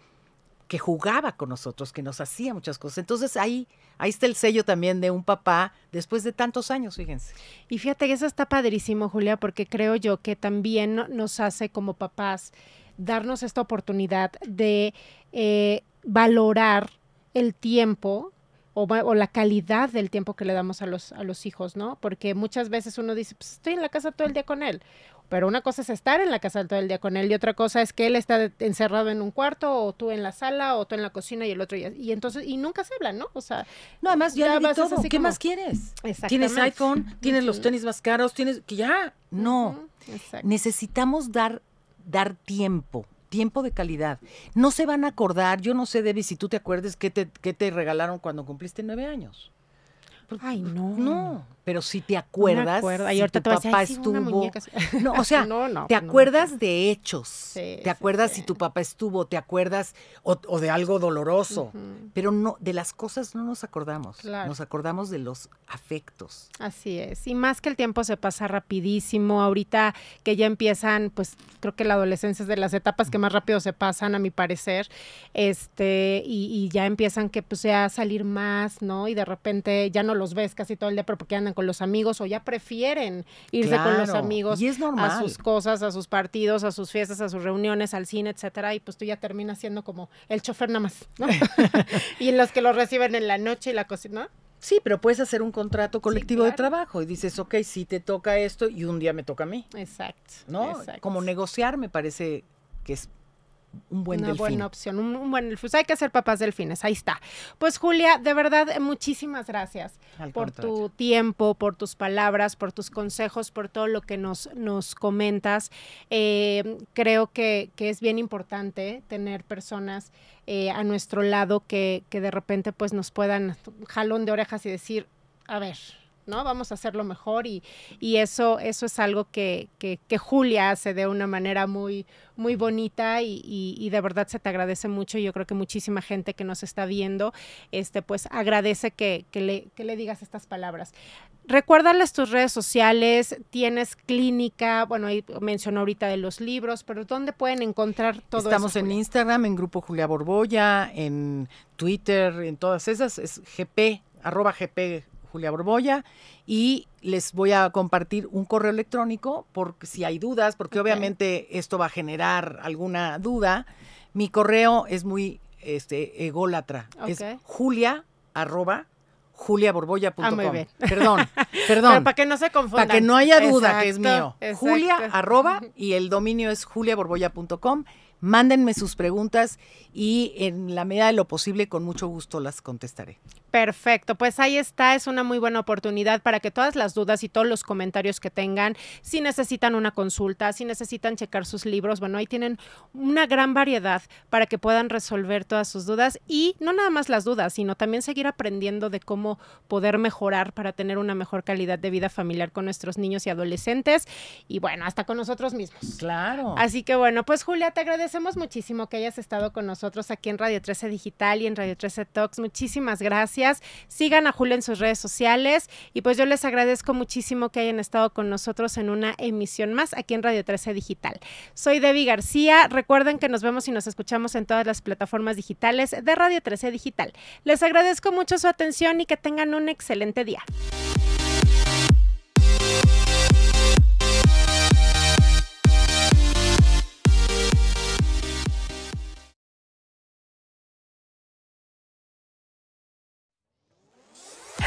que jugaba con nosotros, que nos hacía muchas cosas. Entonces ahí, ahí está el sello también de un papá después de tantos años, fíjense. Y fíjate que eso está padrísimo, Julia, porque creo yo que también no- nos hace como papás darnos esta oportunidad de eh, valorar el tiempo o, la calidad del tiempo que le damos a los, a los hijos, ¿no? Porque muchas veces uno dice, pues estoy en la casa todo el día con él. Pero una cosa es estar en la casa todo el día con él y otra cosa es que él está encerrado en un cuarto o tú en la sala o tú en la cocina y el otro y, y entonces y nunca se hablan, ¿no? O sea, No, además ya, Ya le di todo. ¿Qué como- más quieres? Tienes iPhone, tienes los tenis más caros, tienes que ya, no. Exacto. Necesitamos dar dar tiempo, tiempo de calidad. No se van a acordar, yo no sé, Debbie, si tú te acuerdes qué te, qué te regalaron cuando cumpliste nueve años. Ay, no. No, pero si te No acuerdas, si ahorita tu decir, papá "Ay, sí, una estuvo. muñeca así". [laughs] No, o sea, [laughs] no, no, te no acuerdas de hechos. Sí, te acuerdas sí. si tu papá estuvo, te acuerdas o, o de algo doloroso. Pero no, de las cosas no nos acordamos. Claro. Nos acordamos de los afectos. Así es. Y más que el tiempo se pasa rapidísimo. Ahorita que ya empiezan, pues creo que la adolescencia es de las etapas que más rápido se pasan, a mi parecer. Este, y, y ya empiezan que pues ya a salir más, ¿no? Y de repente ya no los ves casi todo el día pero porque andan con los amigos o ya prefieren irse con los amigos Y es normal. a sus cosas, a sus partidos, a sus fiestas, a sus reuniones, al cine, etcétera, y pues tú ya terminas siendo como el chofer nada más, ¿no? [laughs] [laughs] y en los que los reciben en la noche y la cocina, ¿no? Sí, pero puedes hacer un contrato colectivo de claro. trabajo y dices, ok, sí te toca esto y un día me toca a mí, Exacto. ¿no? exacto. Como negociar me parece que es un buen Una delfín. buena opción, un, un buen delfín. Hay que ser papás delfines, ahí está. Pues Julia, de verdad, muchísimas gracias Al por contrario. tu tiempo, por tus palabras, por tus consejos, por todo lo que nos, nos comentas. Eh, creo que, que es bien importante tener personas eh, a nuestro lado que, que de repente pues nos puedan jalón de orejas y decir, a ver, ¿no? Vamos a hacerlo mejor y, y eso, eso es algo que, que, que Julia hace de una manera muy, muy bonita y, y- y de verdad se te agradece mucho. Yo creo que muchísima gente que nos está viendo, este, pues agradece que, que le, que le digas estas palabras. Recuérdales tus redes sociales, tienes clínica, bueno, ahí mencionó ahorita de los libros, pero ¿dónde pueden encontrar todo Estamos eso? en Julia? Instagram, en Grupo Julia Borbolla, en Twitter, en todas esas, es GP, arroba GP Julia Borbolla, y les voy a compartir un correo electrónico por si hay dudas, porque obviamente esto va a generar alguna duda. Mi correo es muy este, ególatra, es julia arroba juliaborbolla.com. Ah, muy bien. Perdón, [laughs] Pero perdón. para que no se confundan. Para que no haya duda que es mío. exacto. Julia arroba [laughs] y el dominio es juliaborbolla.com. Mándenme sus preguntas y en la medida de lo posible con mucho gusto las contestaré. Perfecto, pues ahí está, es una muy buena oportunidad para que todas las dudas y todos los comentarios que tengan, si necesitan una consulta, si necesitan checar sus libros, bueno, ahí tienen una gran variedad para que puedan resolver todas sus dudas y no nada más las dudas, sino también seguir aprendiendo de cómo poder mejorar para tener una mejor calidad de vida familiar con nuestros niños y adolescentes y bueno, hasta con nosotros mismos. Claro. Así que bueno, pues Julia, te agradecemos muchísimo que hayas estado con nosotros aquí en Radio 13 Digital y en Radio 13 Talks. Muchísimas gracias. Sigan a Julia en sus redes sociales y pues yo les agradezco muchísimo que hayan estado con nosotros en una emisión más aquí en Radio 13 Digital. Soy Debbie García. Recuerden que nos vemos y nos escuchamos en todas las plataformas digitales de Radio 13 Digital. Les agradezco mucho su atención y que tengan un excelente día.